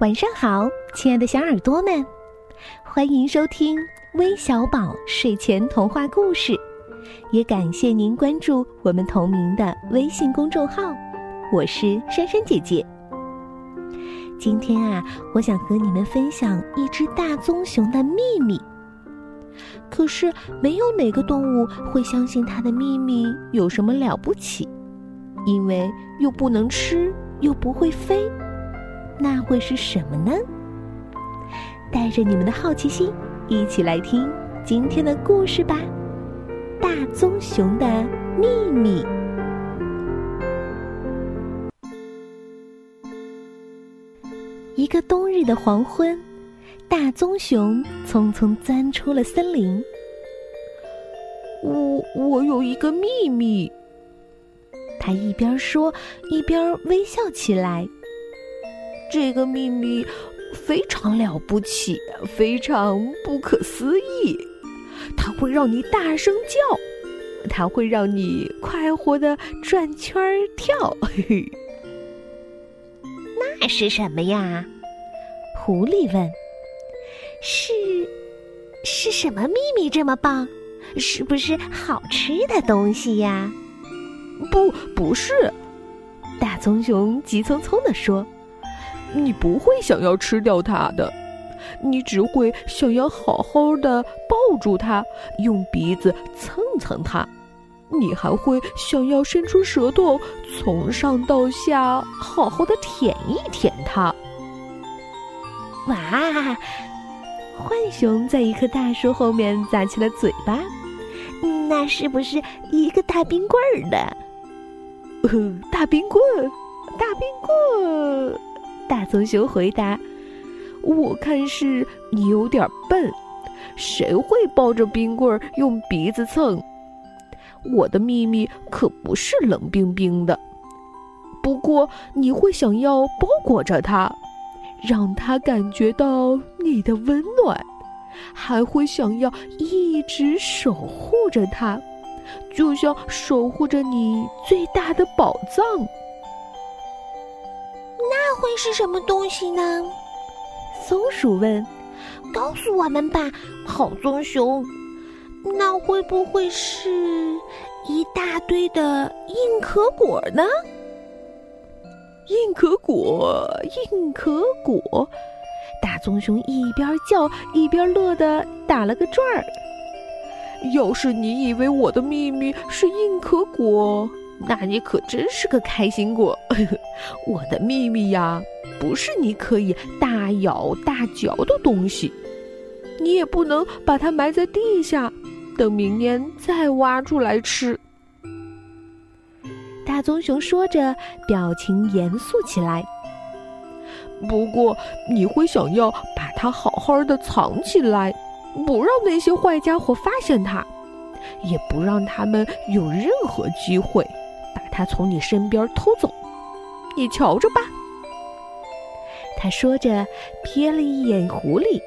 晚上好，亲爱的小耳朵们，欢迎收听微小宝睡前童话故事，也感谢您关注我们同名的微信公众号。我是珊珊姐姐。今天啊，我想和你们分享一只大棕熊的秘密。可是，没有哪个动物会相信它的秘密有什么了不起，因为又不能吃，又不会飞。那会是什么呢？带着你们的好奇心，一起来听今天的故事吧。大棕熊的秘密。一个冬日的黄昏，大棕熊匆匆钻出了森林。我我有一个秘密，他一边说，一边微笑起来。这个秘密非常了不起，非常不可思议。它会让你大声叫，它会让你快活的转圈跳。那是什么呀？狐狸问。是是什么秘密这么棒？是不是好吃的东西呀？不，不是。大棕熊急匆匆地说。你不会想要吃掉它的，你只会想要好好的抱住它，用鼻子蹭蹭它，你还会想要伸出舌头，从上到下好好的舔一舔它。哇！浣熊在一棵大树后面咂起了嘴巴，那是不是一个大冰棍儿的？大冰棍，大冰棍。大棕熊回答：“我看是你有点笨，谁会抱着冰棍儿用鼻子蹭？我的秘密可不是冷冰冰的，不过你会想要包裹着它，让它感觉到你的温暖，还会想要一直守护着它，就像守护着你最大的宝藏。”会是什么东西呢？松鼠问。“告诉我们吧，好棕熊。那会不会是一大堆的硬壳果呢？”硬壳果，硬壳果！大棕熊一边叫一边乐得打了个转儿。要是你以为我的秘密是硬壳果，那你可真是个开心果！我的秘密呀，不是你可以大咬大嚼的东西，你也不能把它埋在地下，等明年再挖出来吃。大棕熊说着，表情严肃起来。不过你会想要把它好好的藏起来，不让那些坏家伙发现它，也不让他们有任何机会。他从你身边偷走，你瞧着吧。他说着，瞥了一眼狐狸。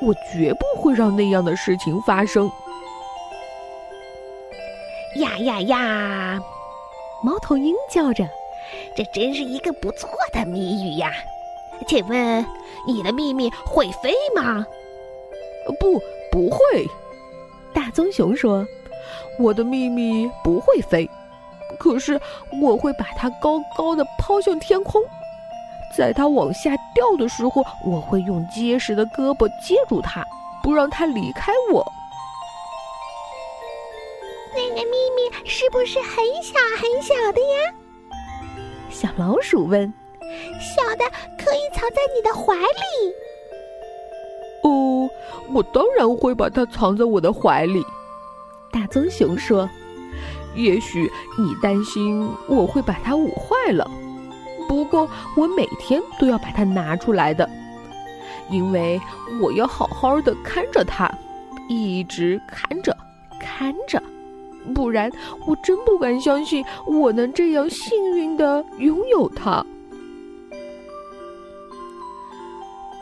我绝不会让那样的事情发生。呀呀呀！猫头鹰叫着：“这真是一个不错的谜语呀！请问，你的秘密会飞吗？”“不，不会。”大棕熊说：“我的秘密不会飞。”可是我会把它高高的抛向天空，在它往下掉的时候，我会用结实的胳膊接住它，不让它离开我。那个秘密是不是很小很小的呀？小老鼠问。小的可以藏在你的怀里。哦，我当然会把它藏在我的怀里。大棕熊说。也许你担心我会把它捂坏了，不过我每天都要把它拿出来的，因为我要好好的看着它，一直看着看着，不然我真不敢相信我能这样幸运的拥有它。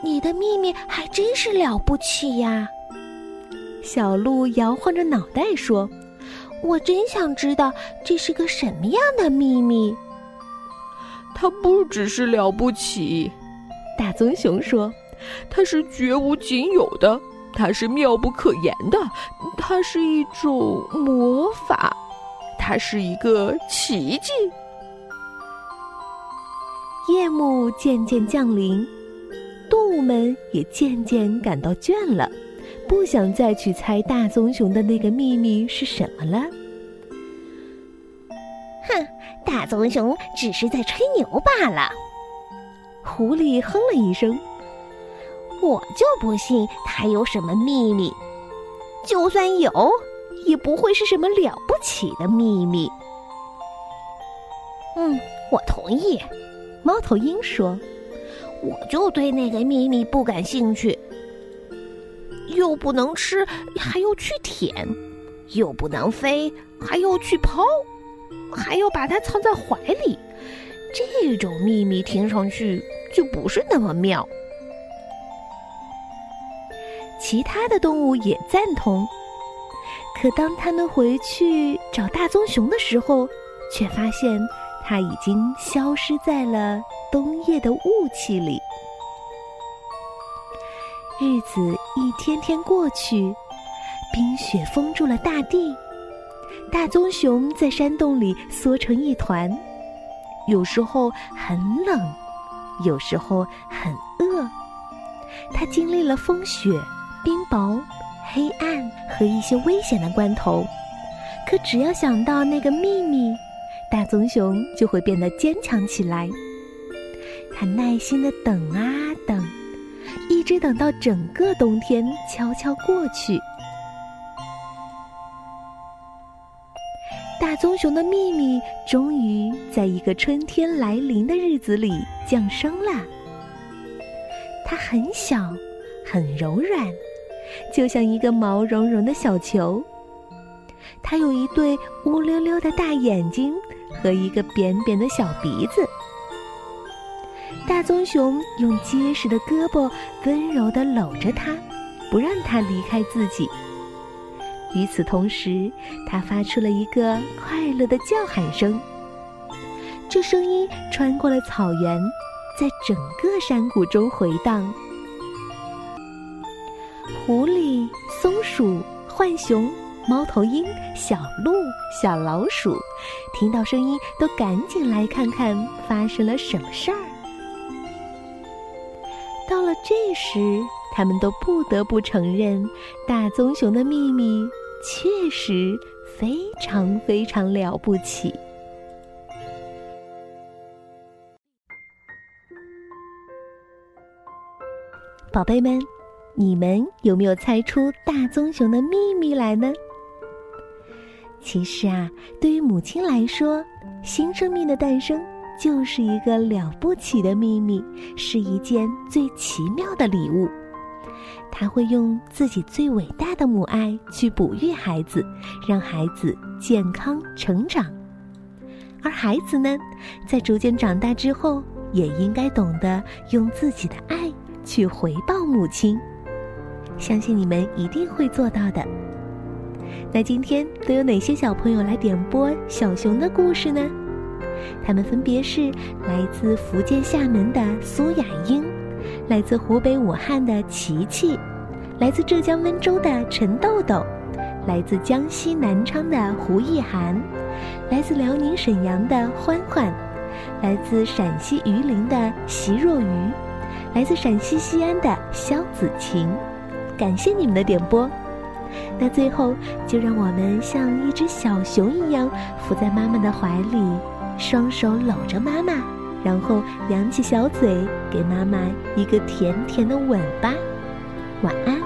你的秘密还真是了不起呀！小鹿摇晃着脑袋说。我真想知道这是个什么样的秘密。它不只是了不起，大棕熊说：“它是绝无仅有的，它是妙不可言的，它是一种魔法，它是一个奇迹。”夜幕渐渐降临，动物们也渐渐感到倦了，不想再去猜大棕熊的那个秘密是什么了。哼，大棕熊只是在吹牛罢了。狐狸哼了一声：“我就不信他有什么秘密，就算有，也不会是什么了不起的秘密。”嗯，我同意。猫头鹰说：“我就对那个秘密不感兴趣，又不能吃，还要去舔；又不能飞，还要去抛，还要把它藏在怀里。这种秘密听上去就不是那么妙。”其他的动物也赞同，可当他们回去找大棕熊的时候，却发现。它已经消失在了冬夜的雾气里。日子一天天过去，冰雪封住了大地，大棕熊在山洞里缩成一团，有时候很冷，有时候很饿。它经历了风雪、冰雹、黑暗和一些危险的关头，可只要想到那个秘密。大棕熊就会变得坚强起来。它耐心的等啊等，一直等到整个冬天悄悄过去。大棕熊的秘密终于在一个春天来临的日子里降生了。它很小，很柔软，就像一个毛茸茸的小球。它有一对乌溜溜的大眼睛。和一个扁扁的小鼻子，大棕熊用结实的胳膊温柔地搂着它，不让它离开自己。与此同时，它发出了一个快乐的叫喊声。这声音穿过了草原，在整个山谷中回荡。狐狸、松鼠、浣熊。猫头鹰、小鹿、小老鼠，听到声音都赶紧来看看发生了什么事儿。这时，他们都不得不承认，大棕熊的秘密确实非常非常了不起。宝贝们，你们有没有猜出大棕熊的秘密来呢？其实啊，对于母亲来说，新生命的诞生就是一个了不起的秘密，是一件最奇妙的礼物。他会用自己最伟大的母爱去哺育孩子，让孩子健康成长。而孩子呢，在逐渐长大之后，也应该懂得用自己的爱去回报母亲。相信你们一定会做到的。那今天都有哪些小朋友来点播小熊的故事呢？他们分别是来自福建厦门的苏雅英，来自湖北武汉的琪琪，来自浙江温州的陈豆豆，来自江西南昌的胡意涵，来自辽宁沈阳的欢欢，来自陕西榆林的席若愚，来自陕西西安的肖子晴。感谢你们的点播。那最后，就让我们像一只小熊一样，伏在妈妈的怀里，双手搂着妈妈，然后扬起小嘴，给妈妈一个甜甜的吻吧。晚安。